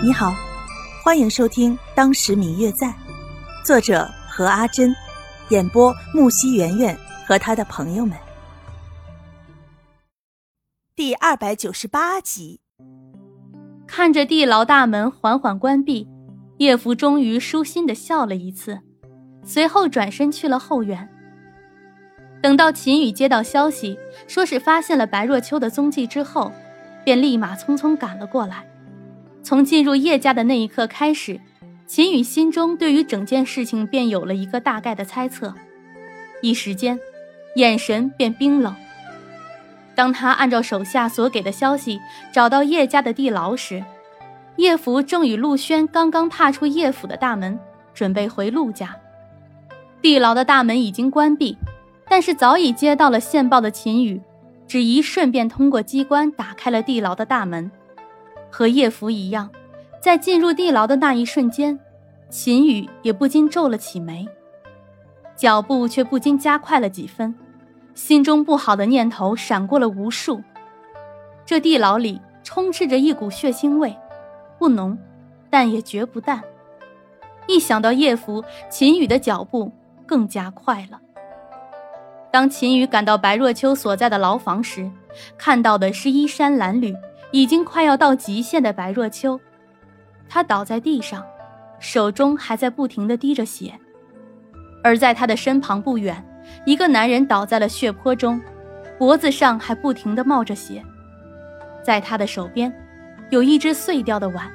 你好，欢迎收听《当时明月在》，作者何阿珍，演播木西圆圆和他的朋友们。第二百九十八集，看着地牢大门缓缓关闭，叶福终于舒心的笑了一次，随后转身去了后院。等到秦羽接到消息，说是发现了白若秋的踪迹之后，便立马匆匆赶了过来。从进入叶家的那一刻开始，秦羽心中对于整件事情便有了一个大概的猜测，一时间，眼神便冰冷。当他按照手下所给的消息找到叶家的地牢时，叶福正与陆轩刚刚踏出叶府的大门，准备回陆家。地牢的大门已经关闭，但是早已接到了线报的秦羽，只一瞬便通过机关打开了地牢的大门。和叶福一样，在进入地牢的那一瞬间，秦羽也不禁皱了起眉，脚步却不禁加快了几分，心中不好的念头闪过了无数。这地牢里充斥着一股血腥味，不浓，但也绝不淡。一想到叶福，秦羽的脚步更加快了。当秦羽赶到白若秋所在的牢房时，看到的是衣衫褴褛。已经快要到极限的白若秋，他倒在地上，手中还在不停的滴着血。而在他的身旁不远，一个男人倒在了血泊中，脖子上还不停的冒着血。在他的手边，有一只碎掉的碗。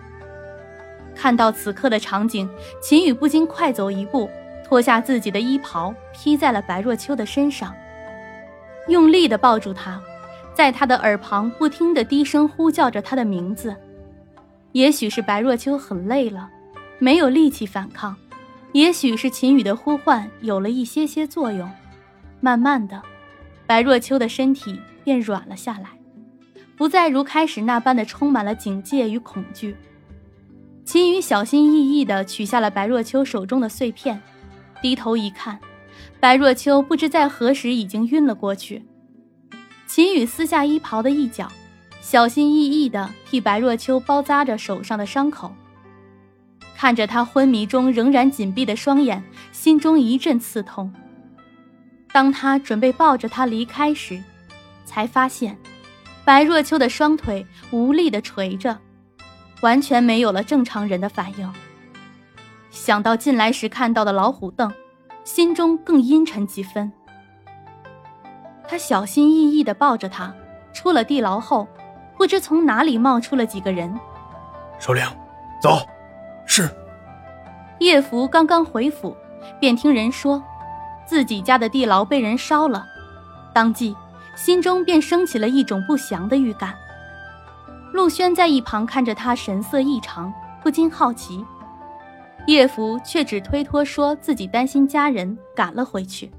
看到此刻的场景，秦羽不禁快走一步，脱下自己的衣袍披在了白若秋的身上，用力的抱住她。在他的耳旁不停地低声呼叫着他的名字，也许是白若秋很累了，没有力气反抗；也许是秦羽的呼唤有了一些些作用，慢慢的，白若秋的身体便软了下来，不再如开始那般的充满了警戒与恐惧。秦羽小心翼翼地取下了白若秋手中的碎片，低头一看，白若秋不知在何时已经晕了过去。秦羽撕下衣袍的一角，小心翼翼地替白若秋包扎着手上的伤口。看着他昏迷中仍然紧闭的双眼，心中一阵刺痛。当他准备抱着她离开时，才发现，白若秋的双腿无力地垂着，完全没有了正常人的反应。想到进来时看到的老虎凳，心中更阴沉几分。他小心翼翼地抱着她，出了地牢后，不知从哪里冒出了几个人。首领，走。是。叶福刚刚回府，便听人说，自己家的地牢被人烧了，当即心中便升起了一种不祥的预感。陆轩在一旁看着他神色异常，不禁好奇。叶福却只推脱说自己担心家人，赶了回去。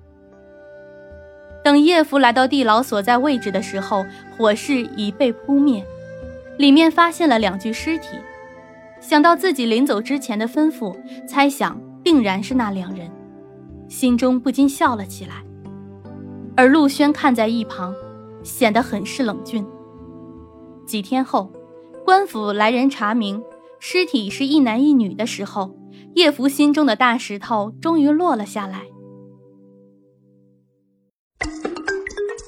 等叶福来到地牢所在位置的时候，火势已被扑灭，里面发现了两具尸体。想到自己临走之前的吩咐，猜想定然是那两人，心中不禁笑了起来。而陆轩看在一旁，显得很是冷峻。几天后，官府来人查明尸体是一男一女的时候，叶福心中的大石头终于落了下来。